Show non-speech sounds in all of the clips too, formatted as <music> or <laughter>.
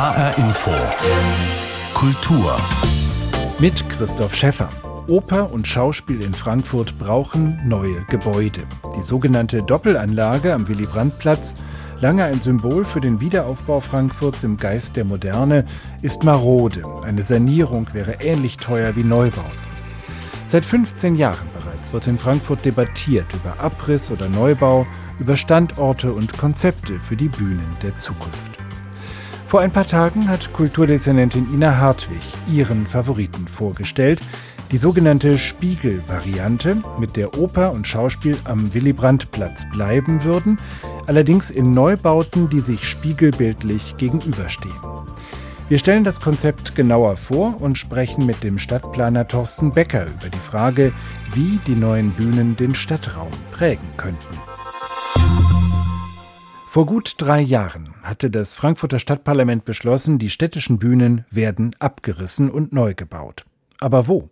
HR Info. Kultur. Mit Christoph Schäffer. Oper und Schauspiel in Frankfurt brauchen neue Gebäude. Die sogenannte Doppelanlage am Willy-Brandt-Platz, lange ein Symbol für den Wiederaufbau Frankfurts im Geist der Moderne, ist marode. Eine Sanierung wäre ähnlich teuer wie Neubau. Seit 15 Jahren bereits wird in Frankfurt debattiert über Abriss oder Neubau, über Standorte und Konzepte für die Bühnen der Zukunft. Vor ein paar Tagen hat Kulturdezernentin Ina Hartwig ihren Favoriten vorgestellt, die sogenannte Spiegel-Variante, mit der Oper und Schauspiel am Willy-Brandt-Platz bleiben würden, allerdings in Neubauten, die sich spiegelbildlich gegenüberstehen. Wir stellen das Konzept genauer vor und sprechen mit dem Stadtplaner Thorsten Becker über die Frage, wie die neuen Bühnen den Stadtraum prägen könnten. Vor gut drei Jahren hatte das Frankfurter Stadtparlament beschlossen, die städtischen Bühnen werden abgerissen und neu gebaut. Aber wo?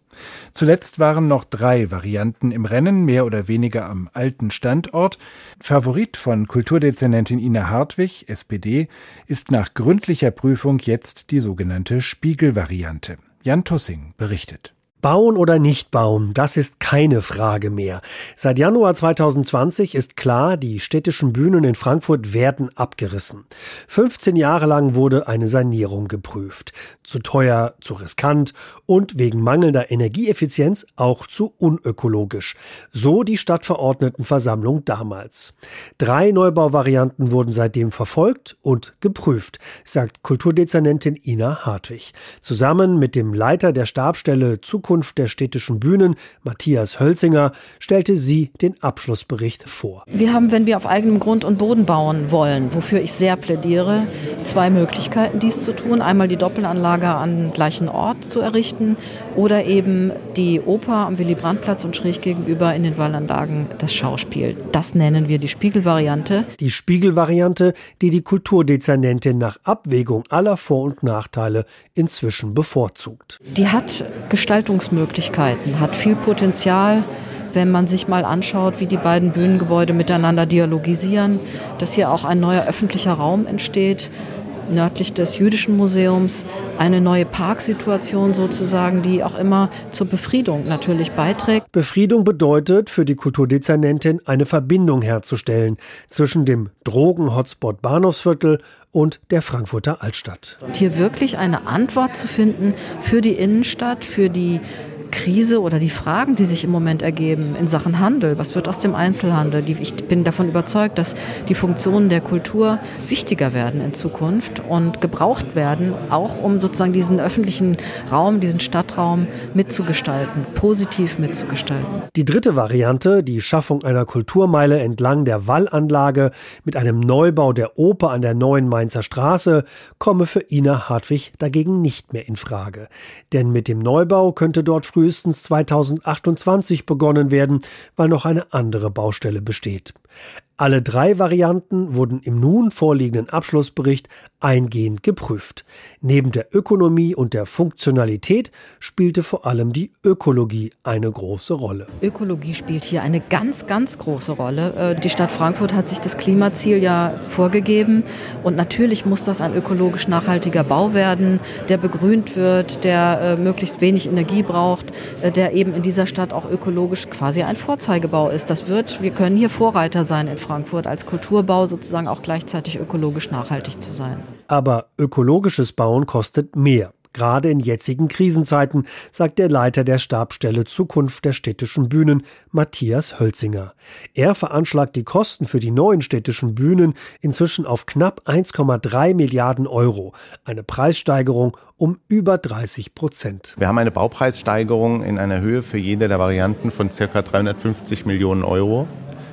Zuletzt waren noch drei Varianten im Rennen, mehr oder weniger am alten Standort. Favorit von Kulturdezernentin Ina Hartwig, SPD, ist nach gründlicher Prüfung jetzt die sogenannte Spiegelvariante. Jan Tussing berichtet. Bauen oder nicht bauen, das ist keine Frage mehr. Seit Januar 2020 ist klar, die städtischen Bühnen in Frankfurt werden abgerissen. 15 Jahre lang wurde eine Sanierung geprüft. Zu teuer, zu riskant und wegen mangelnder Energieeffizienz auch zu unökologisch. So die Stadtverordnetenversammlung damals. Drei Neubauvarianten wurden seitdem verfolgt und geprüft, sagt Kulturdezernentin Ina Hartwig. Zusammen mit dem Leiter der Stabstelle Zukunft Zukunft der städtischen Bühnen, Matthias Hölzinger, stellte sie den Abschlussbericht vor. Wir haben, wenn wir auf eigenem Grund und Boden bauen wollen, wofür ich sehr plädiere, zwei Möglichkeiten, dies zu tun. Einmal die Doppelanlage an gleichen Ort zu errichten oder eben die Oper am Willy-Brandt-Platz und schräg gegenüber in den Wallanlagen das Schauspiel. Das nennen wir die Spiegelvariante. Die Spiegelvariante, die die Kulturdezernentin nach Abwägung aller Vor- und Nachteile inzwischen bevorzugt. Die hat Gestaltung Entwicklungsmöglichkeiten, hat viel Potenzial, wenn man sich mal anschaut, wie die beiden Bühnengebäude miteinander dialogisieren, dass hier auch ein neuer öffentlicher Raum entsteht, nördlich des Jüdischen Museums, eine neue Parksituation sozusagen, die auch immer zur Befriedung natürlich beiträgt. Befriedung bedeutet für die Kulturdezernentin eine Verbindung herzustellen zwischen dem Drogen-Hotspot Bahnhofsviertel und der Frankfurter Altstadt. Und hier wirklich eine Antwort zu finden für die Innenstadt, für die Krise oder die Fragen, die sich im Moment ergeben in Sachen Handel. Was wird aus dem Einzelhandel? ich bin davon überzeugt, dass die Funktionen der Kultur wichtiger werden in Zukunft und gebraucht werden, auch um sozusagen diesen öffentlichen Raum, diesen Stadtraum mitzugestalten, positiv mitzugestalten. Die dritte Variante, die Schaffung einer Kulturmeile entlang der Wallanlage mit einem Neubau der Oper an der neuen Mainzer Straße, komme für Ina Hartwig dagegen nicht mehr in Frage. Denn mit dem Neubau könnte dort früh frühestens 2028 begonnen werden, weil noch eine andere Baustelle besteht. Alle drei Varianten wurden im nun vorliegenden Abschlussbericht eingehend geprüft. Neben der Ökonomie und der Funktionalität spielte vor allem die Ökologie eine große Rolle. Ökologie spielt hier eine ganz, ganz große Rolle. Äh, die Stadt Frankfurt hat sich das Klimaziel ja vorgegeben und natürlich muss das ein ökologisch nachhaltiger Bau werden, der begrünt wird, der äh, möglichst wenig Energie braucht, äh, der eben in dieser Stadt auch ökologisch quasi ein Vorzeigebau ist. Das wird, wir können hier Vorreiter sein in Frankfurt als Kulturbau sozusagen auch gleichzeitig ökologisch nachhaltig zu sein. Aber ökologisches Bauen kostet mehr. Gerade in jetzigen Krisenzeiten, sagt der Leiter der Stabstelle Zukunft der städtischen Bühnen, Matthias Hölzinger. Er veranschlagt die Kosten für die neuen städtischen Bühnen inzwischen auf knapp 1,3 Milliarden Euro. Eine Preissteigerung um über 30 Prozent. Wir haben eine Baupreissteigerung in einer Höhe für jede der Varianten von ca. 350 Millionen Euro.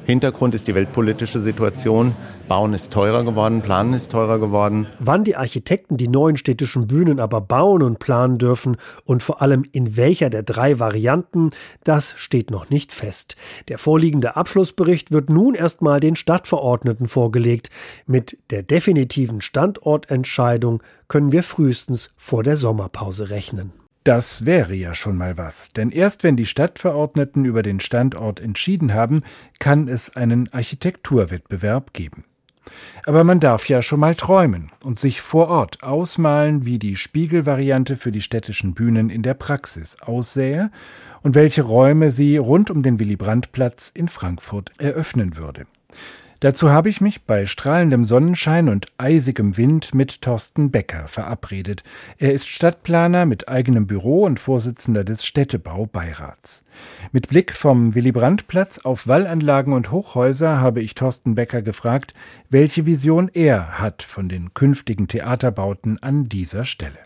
Hintergrund ist die weltpolitische Situation. Bauen ist teurer geworden, Planen ist teurer geworden. Wann die Architekten die neuen städtischen Bühnen aber bauen und planen dürfen und vor allem in welcher der drei Varianten, das steht noch nicht fest. Der vorliegende Abschlussbericht wird nun erstmal den Stadtverordneten vorgelegt. Mit der definitiven Standortentscheidung können wir frühestens vor der Sommerpause rechnen. Das wäre ja schon mal was, denn erst wenn die Stadtverordneten über den Standort entschieden haben, kann es einen Architekturwettbewerb geben. Aber man darf ja schon mal träumen und sich vor Ort ausmalen, wie die Spiegelvariante für die städtischen Bühnen in der Praxis aussähe und welche Räume sie rund um den Willy-Brandt-Platz in Frankfurt eröffnen würde. Dazu habe ich mich bei strahlendem Sonnenschein und eisigem Wind mit Thorsten Becker verabredet. Er ist Stadtplaner mit eigenem Büro und Vorsitzender des Städtebaubeirats. Mit Blick vom Willy-Brandt-Platz auf Wallanlagen und Hochhäuser habe ich Thorsten Becker gefragt, welche Vision er hat von den künftigen Theaterbauten an dieser Stelle.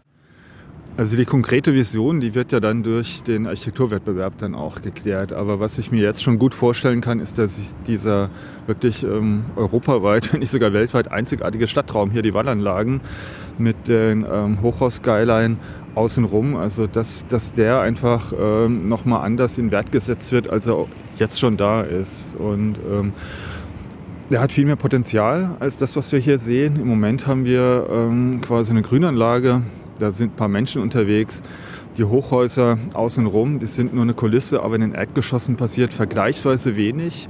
Also die konkrete Vision, die wird ja dann durch den Architekturwettbewerb dann auch geklärt. Aber was ich mir jetzt schon gut vorstellen kann, ist, dass dieser wirklich ähm, europaweit, <laughs> wenn nicht sogar weltweit einzigartige Stadtraum hier, die Wallanlagen mit den ähm, Hochhaus-Skyline außenrum, also dass, dass der einfach ähm, nochmal anders in Wert gesetzt wird, als er jetzt schon da ist. Und ähm, der hat viel mehr Potenzial als das, was wir hier sehen. Im Moment haben wir ähm, quasi eine Grünanlage, da sind ein paar Menschen unterwegs. Die Hochhäuser außenrum, die sind nur eine Kulisse, aber in den Erdgeschossen passiert vergleichsweise wenig.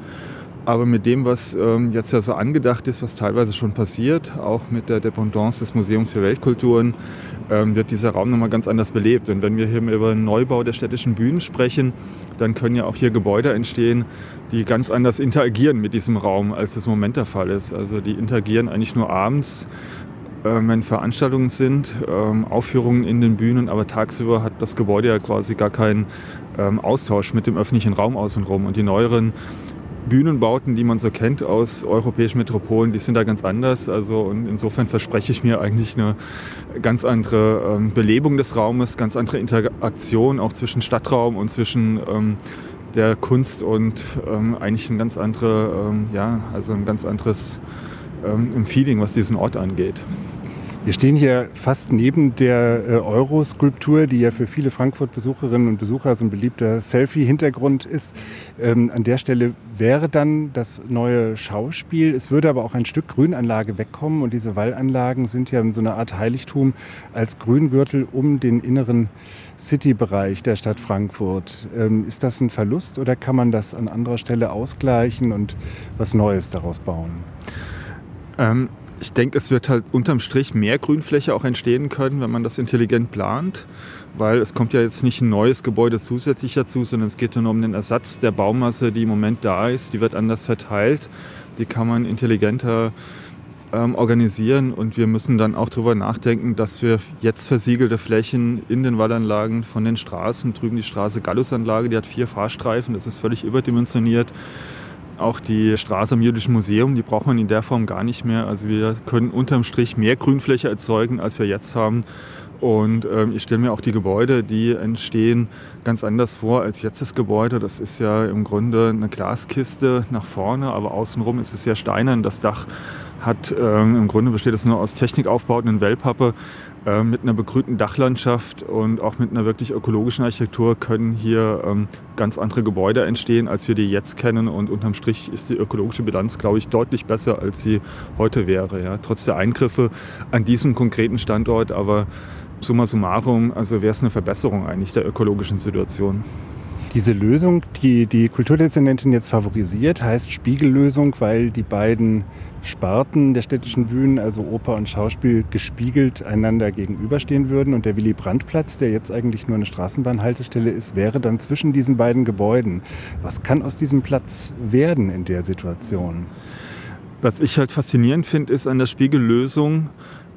Aber mit dem, was ähm, jetzt ja so angedacht ist, was teilweise schon passiert, auch mit der Dependance des Museums für Weltkulturen, ähm, wird dieser Raum nochmal ganz anders belebt. Und wenn wir hier über den Neubau der städtischen Bühnen sprechen, dann können ja auch hier Gebäude entstehen, die ganz anders interagieren mit diesem Raum, als das im Moment der Fall ist. Also die interagieren eigentlich nur abends wenn Veranstaltungen sind, ähm, Aufführungen in den Bühnen, aber tagsüber hat das Gebäude ja quasi gar keinen ähm, Austausch mit dem öffentlichen Raum außenrum. Und die neueren Bühnenbauten, die man so kennt aus europäischen Metropolen, die sind da ganz anders. Also und insofern verspreche ich mir eigentlich eine ganz andere ähm, Belebung des Raumes, ganz andere Interaktion auch zwischen Stadtraum und zwischen ähm, der Kunst und ähm, eigentlich ein ganz andere, ähm, ja, also ein ganz anderes ähm, Feeling, was diesen Ort angeht. Wir stehen hier fast neben der äh, Euro-Skulptur, die ja für viele Frankfurt-Besucherinnen und Besucher so ein beliebter Selfie-Hintergrund ist. Ähm, an der Stelle wäre dann das neue Schauspiel. Es würde aber auch ein Stück Grünanlage wegkommen und diese Wallanlagen sind ja so eine Art Heiligtum als Grüngürtel um den inneren City-Bereich der Stadt Frankfurt. Ähm, ist das ein Verlust oder kann man das an anderer Stelle ausgleichen und was Neues daraus bauen? Ähm, ich denke, es wird halt unterm Strich mehr Grünfläche auch entstehen können, wenn man das intelligent plant, weil es kommt ja jetzt nicht ein neues Gebäude zusätzlich dazu, sondern es geht nur um den Ersatz der Baumasse, die im Moment da ist. Die wird anders verteilt, die kann man intelligenter ähm, organisieren. Und wir müssen dann auch darüber nachdenken, dass wir jetzt versiegelte Flächen in den Wallanlagen von den Straßen, drüben die Straße Gallusanlage, die hat vier Fahrstreifen, das ist völlig überdimensioniert auch die Straße am Jüdischen Museum, die braucht man in der Form gar nicht mehr. Also wir können unterm Strich mehr Grünfläche erzeugen, als wir jetzt haben. Und ähm, ich stelle mir auch die Gebäude, die entstehen, ganz anders vor als jetzt das Gebäude. Das ist ja im Grunde eine Glaskiste nach vorne, aber außenrum ist es sehr steinern. Das Dach hat ähm, im Grunde besteht es nur aus Technikaufbauten in Wellpappe. Äh, mit einer begrünten Dachlandschaft und auch mit einer wirklich ökologischen Architektur können hier ähm, ganz andere Gebäude entstehen, als wir die jetzt kennen. Und unterm Strich ist die ökologische Bilanz, glaube ich, deutlich besser, als sie heute wäre. Ja. Trotz der Eingriffe an diesem konkreten Standort, aber summa summarum, also wäre es eine Verbesserung eigentlich der ökologischen Situation. Diese Lösung, die die Kulturdezernentin jetzt favorisiert, heißt Spiegellösung, weil die beiden Sparten der städtischen Bühnen, also Oper und Schauspiel, gespiegelt einander gegenüberstehen würden. Und der Willy-Brandt-Platz, der jetzt eigentlich nur eine Straßenbahnhaltestelle ist, wäre dann zwischen diesen beiden Gebäuden. Was kann aus diesem Platz werden in der Situation? Was ich halt faszinierend finde, ist an der Spiegellösung,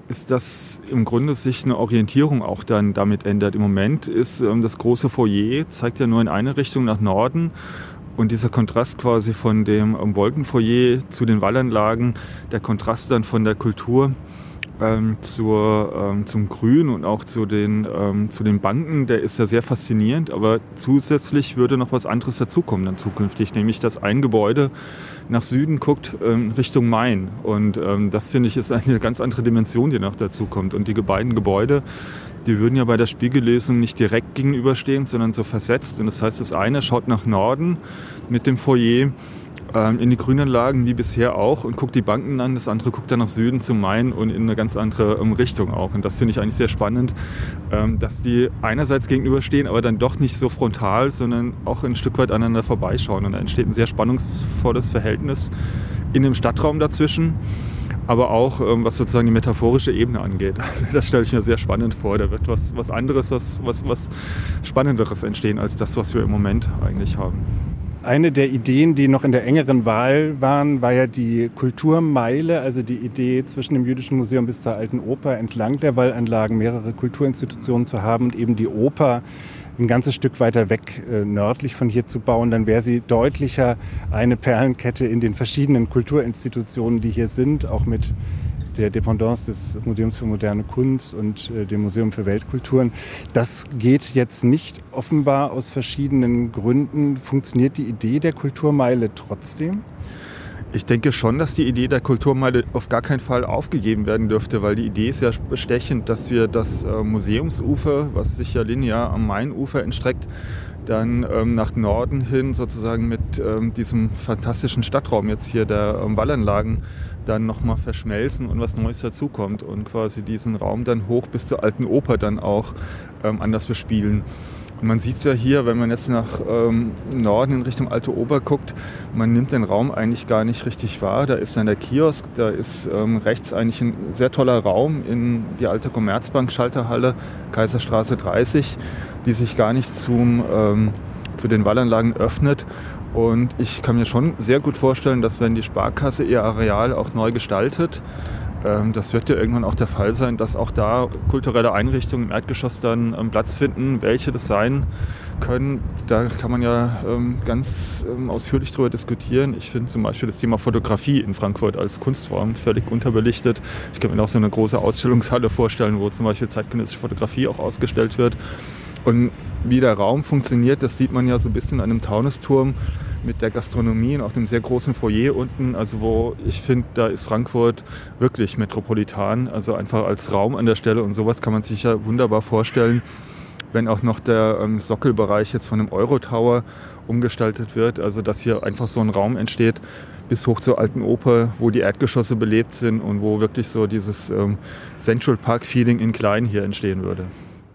ist, dass im Grunde sich eine Orientierung auch dann damit ändert. Im Moment ist ähm, das große Foyer, zeigt ja nur in eine Richtung nach Norden. Und dieser Kontrast quasi von dem ähm, Wolkenfoyer zu den Wallanlagen, der Kontrast dann von der Kultur ähm, zur, ähm, zum Grün und auch zu den, ähm, zu den Banken, der ist ja sehr faszinierend. Aber zusätzlich würde noch was anderes dazukommen dann zukünftig, nämlich dass ein Gebäude nach Süden guckt ähm, Richtung Main. Und ähm, das finde ich ist eine ganz andere Dimension, die noch dazukommt. Und die beiden Gebäude die würden ja bei der Spiegellösung nicht direkt gegenüberstehen, sondern so versetzt. Und das heißt, das eine schaut nach Norden mit dem Foyer ähm, in die Grünanlagen, wie bisher auch, und guckt die Banken an. Das andere guckt dann nach Süden zum Main und in eine ganz andere ähm, Richtung auch. Und das finde ich eigentlich sehr spannend, ähm, dass die einerseits gegenüberstehen, aber dann doch nicht so frontal, sondern auch ein Stück weit aneinander vorbeischauen. Und da entsteht ein sehr spannungsvolles Verhältnis in dem Stadtraum dazwischen. Aber auch ähm, was sozusagen die metaphorische Ebene angeht. <laughs> Also das stelle ich mir sehr spannend vor. Da wird was, was anderes, was, was, was Spannenderes entstehen als das, was wir im Moment eigentlich haben. Eine der Ideen, die noch in der engeren Wahl waren, war ja die Kulturmeile, also die Idee, zwischen dem Jüdischen Museum bis zur Alten Oper entlang der Wallanlagen mehrere Kulturinstitutionen zu haben und eben die Oper ein ganzes Stück weiter weg äh, nördlich von hier zu bauen, dann wäre sie deutlicher eine Perlenkette in den verschiedenen Kulturinstitutionen, die hier sind, auch mit der Dependance des Museums für moderne Kunst und äh, dem Museum für Weltkulturen. Das geht jetzt nicht offenbar aus verschiedenen Gründen. Funktioniert die Idee der Kulturmeile trotzdem? Ich denke schon, dass die Idee der Kulturmeile auf gar keinen Fall aufgegeben werden dürfte, weil die Idee ist ja bestechend, dass wir das äh, Museumsufer, was sich ja linear am Mainufer entstreckt, dann ähm, nach Norden hin sozusagen mit ähm, diesem fantastischen Stadtraum jetzt hier der ähm, Wallanlagen dann nochmal verschmelzen und was Neues dazukommt und quasi diesen Raum dann hoch bis zur alten Oper dann auch ähm, anders bespielen. Man sieht es ja hier, wenn man jetzt nach ähm, Norden in Richtung Alte Ober guckt, man nimmt den Raum eigentlich gar nicht richtig wahr. Da ist dann der Kiosk, da ist ähm, rechts eigentlich ein sehr toller Raum in die alte Commerzbank Schalterhalle, Kaiserstraße 30, die sich gar nicht zum, ähm, zu den Wallanlagen öffnet. Und ich kann mir schon sehr gut vorstellen, dass wenn die Sparkasse ihr Areal auch neu gestaltet, das wird ja irgendwann auch der Fall sein, dass auch da kulturelle Einrichtungen im Erdgeschoss dann ähm, Platz finden. Welche das sein können, da kann man ja ähm, ganz ausführlich darüber diskutieren. Ich finde zum Beispiel das Thema Fotografie in Frankfurt als Kunstform völlig unterbelichtet. Ich kann mir auch so eine große Ausstellungshalle vorstellen, wo zum Beispiel zeitgenössische Fotografie auch ausgestellt wird. Und wie der Raum funktioniert, das sieht man ja so ein bisschen an einem Taunusturm mit der Gastronomie und auch dem sehr großen Foyer unten. Also wo ich finde, da ist Frankfurt wirklich metropolitan, also einfach als Raum an der Stelle und sowas kann man sich ja wunderbar vorstellen, wenn auch noch der ähm, Sockelbereich jetzt von dem Eurotower umgestaltet wird, also dass hier einfach so ein Raum entsteht bis hoch zur alten Oper, wo die Erdgeschosse belebt sind und wo wirklich so dieses ähm, Central Park Feeling in klein hier entstehen würde.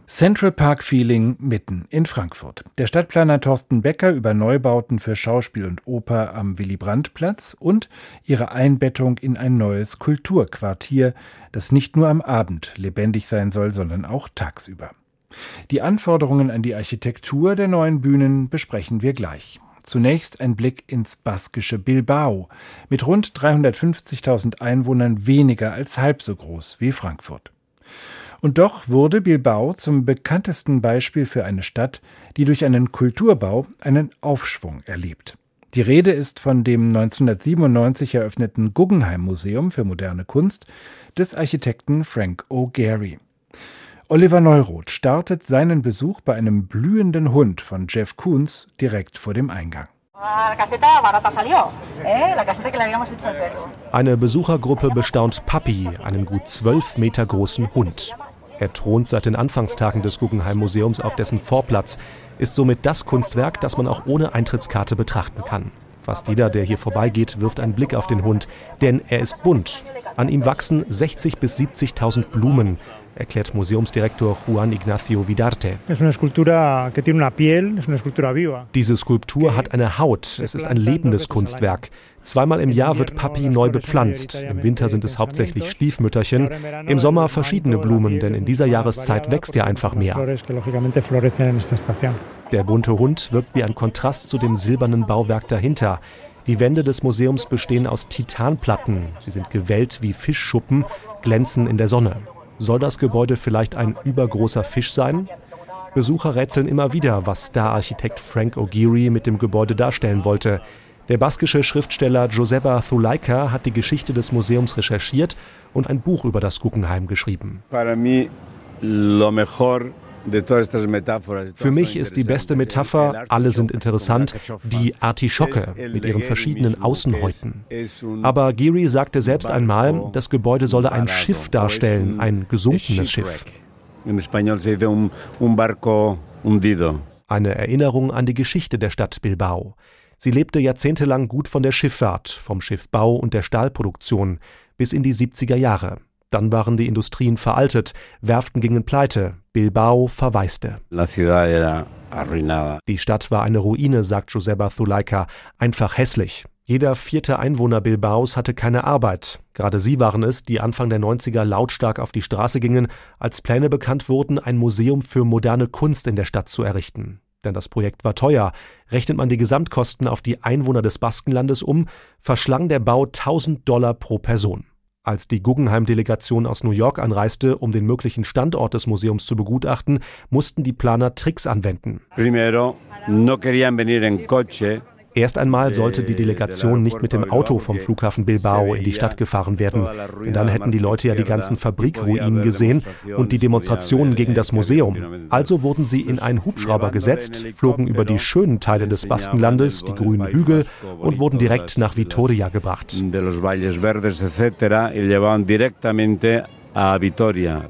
Central Park Feeling mitten in Frankfurt. Der Stadtplaner Thorsten Becker über Neubauten für Schauspiel und Oper am Willy-Brandt-Platz und ihre Einbettung in ein neues Kulturquartier, das nicht nur am Abend lebendig sein soll, sondern auch tagsüber. Die Anforderungen an die Architektur der neuen Bühnen besprechen wir gleich. Zunächst ein Blick ins baskische Bilbao, mit rund 350.000 Einwohnern weniger als halb so groß wie Frankfurt. Und doch wurde Bilbao zum bekanntesten Beispiel für eine Stadt, die durch einen Kulturbau einen Aufschwung erlebt. Die Rede ist von dem 1997 eröffneten Guggenheim Museum für moderne Kunst des Architekten Frank O'Gary. Oliver Neuroth startet seinen Besuch bei einem blühenden Hund von Jeff Koons direkt vor dem Eingang. Eine Besuchergruppe bestaunt Papi, einen gut zwölf Meter großen Hund. Er thront seit den Anfangstagen des Guggenheim Museums auf dessen Vorplatz, ist somit das Kunstwerk, das man auch ohne Eintrittskarte betrachten kann. Fast jeder, der hier vorbeigeht, wirft einen Blick auf den Hund, denn er ist bunt. An ihm wachsen 60.000 bis 70.000 Blumen, erklärt Museumsdirektor Juan Ignacio Vidarte. Diese Skulptur hat eine Haut, es ist ein lebendes Kunstwerk. Zweimal im Jahr wird Papi neu bepflanzt. Im Winter sind es hauptsächlich Stiefmütterchen, im Sommer verschiedene Blumen, denn in dieser Jahreszeit wächst ja einfach mehr. Der bunte Hund wirkt wie ein Kontrast zu dem silbernen Bauwerk dahinter. Die Wände des Museums bestehen aus Titanplatten. Sie sind gewellt wie Fischschuppen, glänzen in der Sonne. Soll das Gebäude vielleicht ein übergroßer Fisch sein? Besucher rätseln immer wieder, was Star-Architekt Frank O'Geary mit dem Gebäude darstellen wollte. Der baskische Schriftsteller Joseba Zulaika hat die Geschichte des Museums recherchiert und ein Buch über das Guggenheim geschrieben. Para mí, lo mejor für mich ist die beste Metapher, alle sind interessant, die Artischocke mit ihren verschiedenen Außenhäuten. Aber Giri sagte selbst einmal, das Gebäude solle ein Schiff darstellen, ein gesunkenes Schiff. Eine Erinnerung an die Geschichte der Stadt Bilbao. Sie lebte jahrzehntelang gut von der Schifffahrt, vom Schiffbau und der Stahlproduktion bis in die 70er Jahre. Dann waren die Industrien veraltet, Werften gingen pleite, Bilbao verwaiste. Die Stadt war eine Ruine, sagt Joseba Zuleika, einfach hässlich. Jeder vierte Einwohner Bilbaos hatte keine Arbeit. Gerade sie waren es, die Anfang der 90er lautstark auf die Straße gingen, als Pläne bekannt wurden, ein Museum für moderne Kunst in der Stadt zu errichten. Denn das Projekt war teuer. Rechnet man die Gesamtkosten auf die Einwohner des Baskenlandes um, verschlang der Bau 1000 Dollar pro Person. Als die Guggenheim-Delegation aus New York anreiste, um den möglichen Standort des Museums zu begutachten, mussten die Planer Tricks anwenden. Primero, no querían venir en coche, Erst einmal sollte die Delegation nicht mit dem Auto vom Flughafen Bilbao in die Stadt gefahren werden, denn dann hätten die Leute ja die ganzen Fabrikruinen gesehen und die Demonstrationen gegen das Museum. Also wurden sie in einen Hubschrauber gesetzt, flogen über die schönen Teile des Baskenlandes, die grünen Hügel und wurden direkt nach Vitoria gebracht.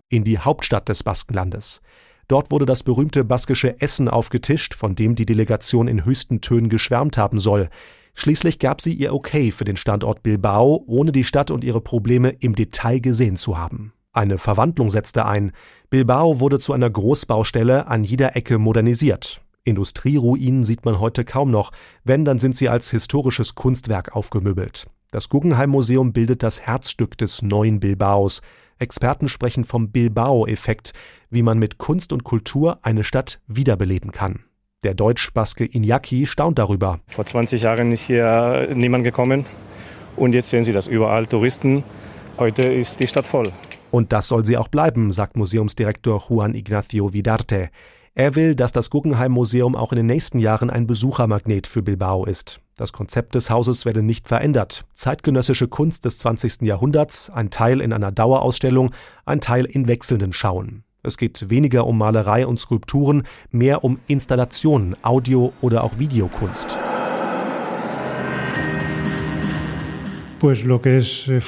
In die Hauptstadt des Baskenlandes. Dort wurde das berühmte baskische Essen aufgetischt, von dem die Delegation in höchsten Tönen geschwärmt haben soll. Schließlich gab sie ihr Okay für den Standort Bilbao, ohne die Stadt und ihre Probleme im Detail gesehen zu haben. Eine Verwandlung setzte ein. Bilbao wurde zu einer Großbaustelle an jeder Ecke modernisiert. Industrieruinen sieht man heute kaum noch, wenn, dann sind sie als historisches Kunstwerk aufgemöbelt. Das Guggenheim Museum bildet das Herzstück des neuen Bilbaos. Experten sprechen vom Bilbao-Effekt, wie man mit Kunst und Kultur eine Stadt wiederbeleben kann. Der Deutsch-Baske Iñaki staunt darüber. Vor 20 Jahren ist hier niemand gekommen und jetzt sehen Sie das überall Touristen. Heute ist die Stadt voll. Und das soll sie auch bleiben, sagt Museumsdirektor Juan Ignacio Vidarte. Er will, dass das Guggenheim Museum auch in den nächsten Jahren ein Besuchermagnet für Bilbao ist. Das Konzept des Hauses werde nicht verändert. Zeitgenössische Kunst des 20. Jahrhunderts, ein Teil in einer Dauerausstellung, ein Teil in wechselnden Schauen. Es geht weniger um Malerei und Skulpturen, mehr um Installationen, Audio- oder auch Videokunst. Eh,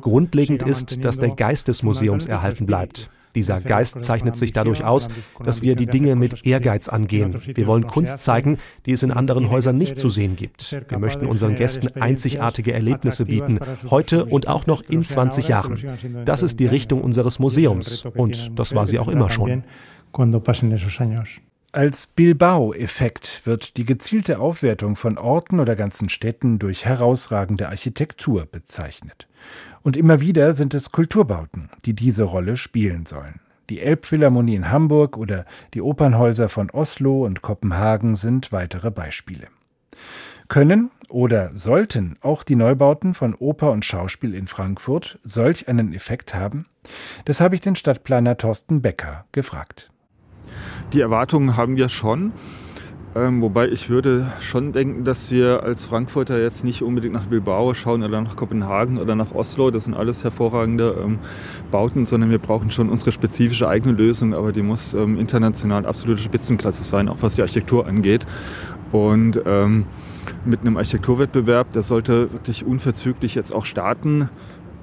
Grundlegend ist, dass der Geist des Museums erhalten bleibt. Dieser Geist zeichnet sich dadurch aus, dass wir die Dinge mit Ehrgeiz angehen. Wir wollen Kunst zeigen, die es in anderen Häusern nicht zu sehen gibt. Wir möchten unseren Gästen einzigartige Erlebnisse bieten, heute und auch noch in 20 Jahren. Das ist die Richtung unseres Museums und das war sie auch immer schon. Als Bilbao-Effekt wird die gezielte Aufwertung von Orten oder ganzen Städten durch herausragende Architektur bezeichnet. Und immer wieder sind es Kulturbauten, die diese Rolle spielen sollen. Die Elbphilharmonie in Hamburg oder die Opernhäuser von Oslo und Kopenhagen sind weitere Beispiele. Können oder sollten auch die Neubauten von Oper und Schauspiel in Frankfurt solch einen Effekt haben? Das habe ich den Stadtplaner Thorsten Becker gefragt. Die Erwartungen haben wir schon. Ähm, wobei ich würde schon denken, dass wir als Frankfurter jetzt nicht unbedingt nach Bilbao schauen oder nach Kopenhagen oder nach Oslo. Das sind alles hervorragende ähm, Bauten, sondern wir brauchen schon unsere spezifische eigene Lösung. Aber die muss ähm, international absolute Spitzenklasse sein, auch was die Architektur angeht. Und ähm, mit einem Architekturwettbewerb, der sollte wirklich unverzüglich jetzt auch starten.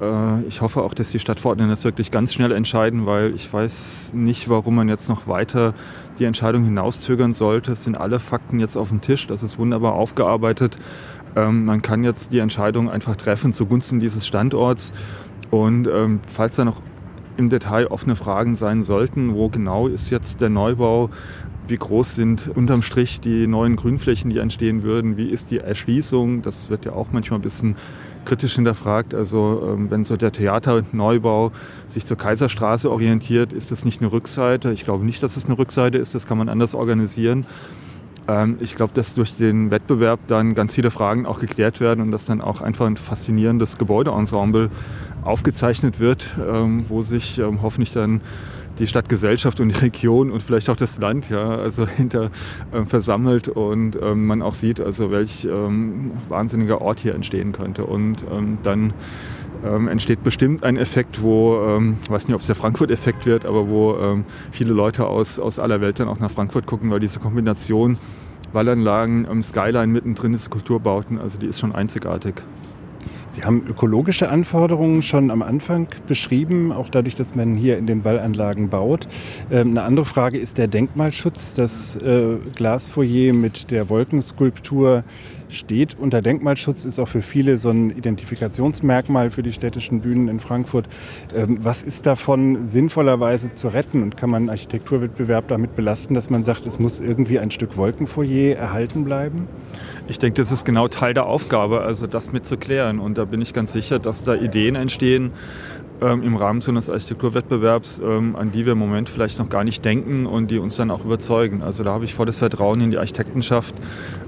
Äh, ich hoffe auch, dass die Stadtverordneten das wirklich ganz schnell entscheiden, weil ich weiß nicht, warum man jetzt noch weiter die Entscheidung hinauszögern sollte. Es sind alle Fakten jetzt auf dem Tisch, das ist wunderbar aufgearbeitet. Ähm, man kann jetzt die Entscheidung einfach treffen zugunsten dieses Standorts. Und ähm, falls da noch im Detail offene Fragen sein sollten, wo genau ist jetzt der Neubau, wie groß sind unterm Strich die neuen Grünflächen, die entstehen würden, wie ist die Erschließung, das wird ja auch manchmal ein bisschen kritisch hinterfragt. Also ähm, wenn so der Theaterneubau sich zur Kaiserstraße orientiert, ist das nicht eine Rückseite. Ich glaube nicht, dass es eine Rückseite ist, das kann man anders organisieren. Ähm, ich glaube, dass durch den Wettbewerb dann ganz viele Fragen auch geklärt werden und dass dann auch einfach ein faszinierendes Gebäudeensemble aufgezeichnet wird, ähm, wo sich hoffentlich dann die Stadtgesellschaft und die Region und vielleicht auch das Land ja also <laughs> hinter äh, versammelt und ähm, man auch sieht, also welch ähm, wahnsinniger Ort hier entstehen könnte und ähm, dann ähm, entsteht bestimmt ein Effekt, wo, ähm, ich weiß nicht, ob es der Frankfurt-Effekt wird, aber wo ähm, viele Leute aus, aus aller Welt dann auch nach Frankfurt gucken, weil diese Kombination Wallanlagen, Skyline mittendrin ist, Kulturbauten, also die ist schon einzigartig. Sie haben ökologische Anforderungen schon am Anfang beschrieben, auch dadurch, dass man hier in den Wallanlagen baut. Ähm, eine andere Frage ist der Denkmalschutz. Das äh, Glasfoyer mit der Wolkenskulptur steht unter Denkmalschutz, ist auch für viele so ein Identifikationsmerkmal für die städtischen Bühnen in Frankfurt. Ähm, was ist davon sinnvollerweise zu retten und kann man einen Architekturwettbewerb damit belasten, dass man sagt, es muss irgendwie ein Stück Wolkenfoyer erhalten bleiben? Ich denke, das ist genau Teil der Aufgabe, also das mitzuklären. Und da bin ich ganz sicher, dass da Ideen entstehen, ähm, im Rahmen so eines Architekturwettbewerbs, ähm, an die wir im Moment vielleicht noch gar nicht denken und die uns dann auch überzeugen. Also da habe ich volles Vertrauen in die Architektenschaft.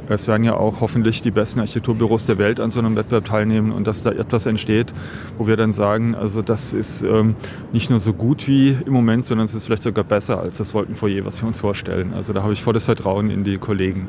Es werden ja auch hoffentlich die besten Architekturbüros der Welt an so einem Wettbewerb teilnehmen und dass da etwas entsteht, wo wir dann sagen, also das ist ähm, nicht nur so gut wie im Moment, sondern es ist vielleicht sogar besser als das Wolkenfoyer, was wir uns vorstellen. Also da habe ich volles Vertrauen in die Kollegen.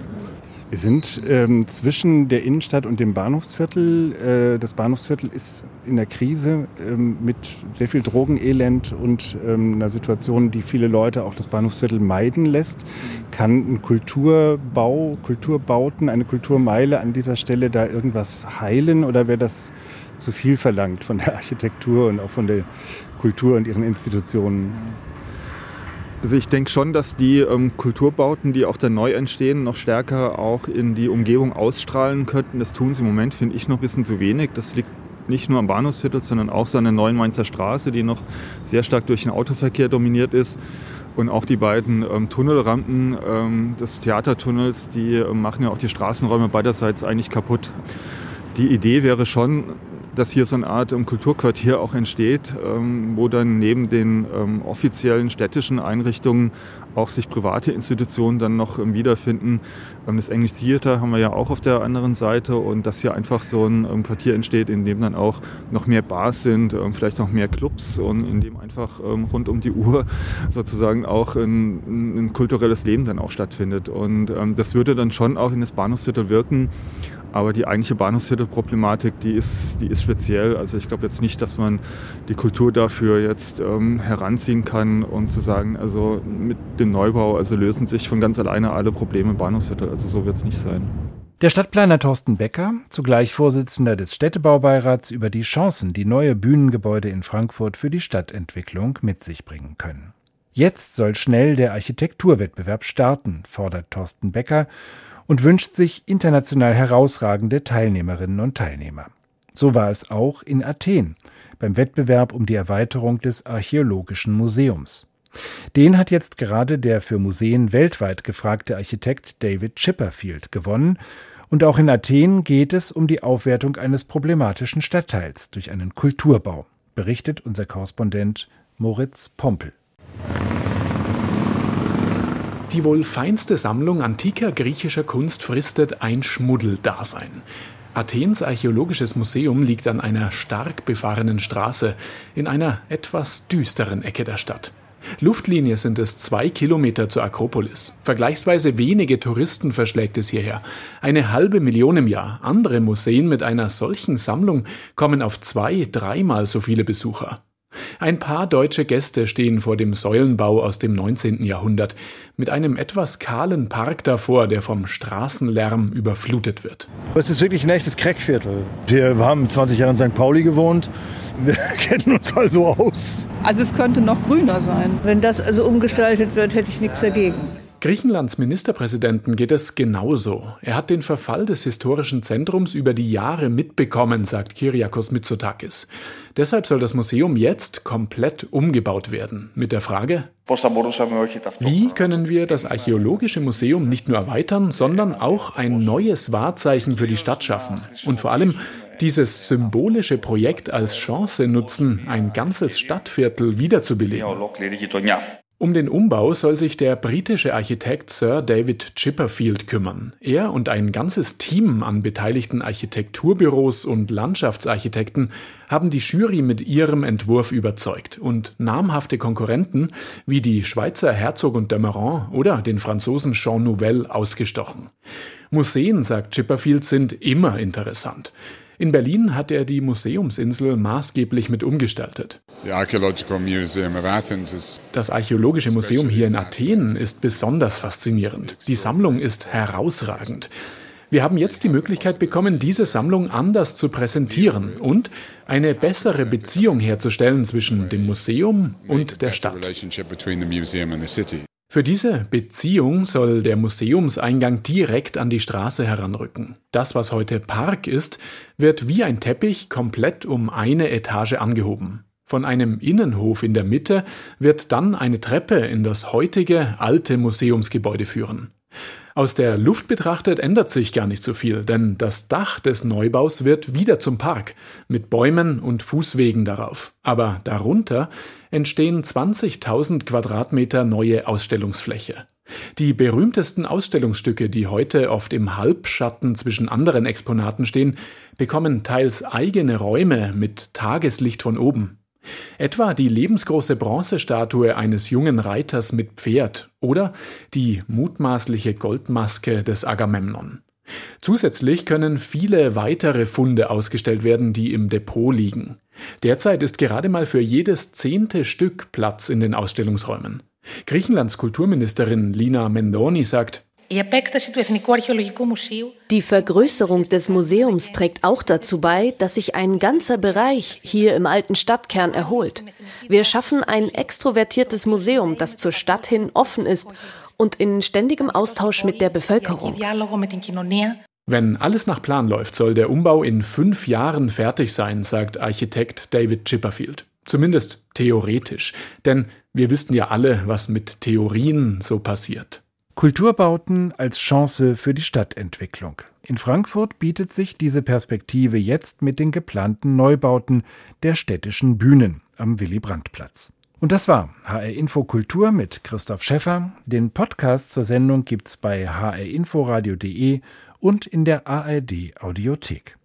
Wir sind ähm, zwischen der Innenstadt und dem Bahnhofsviertel. Äh, das Bahnhofsviertel ist in der Krise ähm, mit sehr viel Drogenelend und ähm, einer Situation, die viele Leute auch das Bahnhofsviertel meiden lässt. Kann ein Kulturbau, Kulturbauten, eine Kulturmeile an dieser Stelle da irgendwas heilen oder wäre das zu viel verlangt von der Architektur und auch von der Kultur und ihren Institutionen? Also ich denke schon, dass die ähm, Kulturbauten, die auch dann neu entstehen, noch stärker auch in die Umgebung ausstrahlen könnten. Das tun sie im Moment, finde ich, noch ein bisschen zu wenig. Das liegt nicht nur am Bahnhofsviertel, sondern auch so an der neuen Mainzer Straße, die noch sehr stark durch den Autoverkehr dominiert ist. Und auch die beiden ähm, Tunnelrampen ähm, des Theatertunnels, die äh, machen ja auch die Straßenräume beiderseits eigentlich kaputt. Die Idee wäre schon, dass hier so eine Art um, Kulturquartier auch entsteht, ähm, wo dann neben den ähm, offiziellen städtischen Einrichtungen auch sich private Institutionen dann noch ähm, wiederfinden. Ähm, das English Theater haben wir ja auch auf der anderen Seite und dass hier einfach so ein ähm, Quartier entsteht, in dem dann auch noch mehr Bars sind, ähm, vielleicht noch mehr Clubs und in dem einfach rund um die Uhr sozusagen auch ein, ein kulturelles Leben dann auch stattfindet. Und das würde dann schon auch in das Bahnhofsviertel wirken. Aber die eigentliche Bahnhofsviertel-Problematik, die ist, die ist speziell. Also ich glaube jetzt nicht, dass man die Kultur dafür jetzt ähm, heranziehen kann, um zu sagen, also mit dem Neubau, also lösen sich von ganz alleine alle Probleme im Bahnhofsviertel. Also so wird es nicht sein. Der Stadtplaner Thorsten Becker, zugleich Vorsitzender des Städtebaubeirats, über die Chancen, die neue Bühnengebäude in Frankfurt für die Stadtentwicklung mit sich bringen können. Jetzt soll schnell der Architekturwettbewerb starten, fordert Thorsten Becker und wünscht sich international herausragende Teilnehmerinnen und Teilnehmer. So war es auch in Athen beim Wettbewerb um die Erweiterung des Archäologischen Museums. Den hat jetzt gerade der für Museen weltweit gefragte Architekt David Chipperfield gewonnen, und auch in Athen geht es um die Aufwertung eines problematischen Stadtteils durch einen Kulturbau, berichtet unser Korrespondent Moritz Pompel. Die wohl feinste Sammlung antiker griechischer Kunst fristet ein Schmuddeldasein. Athens Archäologisches Museum liegt an einer stark befahrenen Straße in einer etwas düsteren Ecke der Stadt. Luftlinie sind es zwei Kilometer zur Akropolis. Vergleichsweise wenige Touristen verschlägt es hierher. Eine halbe Million im Jahr. Andere Museen mit einer solchen Sammlung kommen auf zwei, dreimal so viele Besucher. Ein paar deutsche Gäste stehen vor dem Säulenbau aus dem 19. Jahrhundert, mit einem etwas kahlen Park davor, der vom Straßenlärm überflutet wird. Es ist wirklich ein echtes Crackviertel. Wir haben 20 Jahre in St. Pauli gewohnt. <laughs> Wir kennen uns also aus. Also es könnte noch grüner sein. Wenn das also umgestaltet wird, hätte ich nichts dagegen. Griechenlands Ministerpräsidenten geht es genauso. Er hat den Verfall des historischen Zentrums über die Jahre mitbekommen, sagt Kyriakos Mitsotakis. Deshalb soll das Museum jetzt komplett umgebaut werden. Mit der Frage, wie können wir das archäologische Museum nicht nur erweitern, sondern auch ein neues Wahrzeichen für die Stadt schaffen? Und vor allem dieses symbolische Projekt als Chance nutzen, ein ganzes Stadtviertel wiederzubeleben. Um den Umbau soll sich der britische Architekt Sir David Chipperfield kümmern. Er und ein ganzes Team an beteiligten Architekturbüros und Landschaftsarchitekten haben die Jury mit ihrem Entwurf überzeugt und namhafte Konkurrenten wie die Schweizer Herzog und de Meuron oder den Franzosen Jean Nouvel ausgestochen. Museen, sagt Chipperfield, sind immer interessant. In Berlin hat er die Museumsinsel maßgeblich mit umgestaltet. Das Archäologische Museum hier in Athen ist besonders faszinierend. Die Sammlung ist herausragend. Wir haben jetzt die Möglichkeit bekommen, diese Sammlung anders zu präsentieren und eine bessere Beziehung herzustellen zwischen dem Museum und der Stadt. Für diese Beziehung soll der Museumseingang direkt an die Straße heranrücken. Das, was heute Park ist, wird wie ein Teppich komplett um eine Etage angehoben. Von einem Innenhof in der Mitte wird dann eine Treppe in das heutige alte Museumsgebäude führen. Aus der Luft betrachtet ändert sich gar nicht so viel, denn das Dach des Neubaus wird wieder zum Park mit Bäumen und Fußwegen darauf. Aber darunter entstehen 20.000 Quadratmeter neue Ausstellungsfläche. Die berühmtesten Ausstellungsstücke, die heute oft im Halbschatten zwischen anderen Exponaten stehen, bekommen teils eigene Räume mit Tageslicht von oben. Etwa die lebensgroße Bronzestatue eines jungen Reiters mit Pferd oder die mutmaßliche Goldmaske des Agamemnon. Zusätzlich können viele weitere Funde ausgestellt werden, die im Depot liegen. Derzeit ist gerade mal für jedes zehnte Stück Platz in den Ausstellungsräumen. Griechenlands Kulturministerin Lina Mendoni sagt, die Vergrößerung des Museums trägt auch dazu bei, dass sich ein ganzer Bereich hier im alten Stadtkern erholt. Wir schaffen ein extrovertiertes Museum, das zur Stadt hin offen ist und in ständigem Austausch mit der Bevölkerung. Wenn alles nach Plan läuft, soll der Umbau in fünf Jahren fertig sein, sagt Architekt David Chipperfield. Zumindest theoretisch. Denn wir wissen ja alle, was mit Theorien so passiert. Kulturbauten als Chance für die Stadtentwicklung. In Frankfurt bietet sich diese Perspektive jetzt mit den geplanten Neubauten der städtischen Bühnen am Willy-Brandt-Platz. Und das war HR Info Kultur mit Christoph Schäffer. Den Podcast zur Sendung gibt's bei hrinforadio.de und in der ARD Audiothek.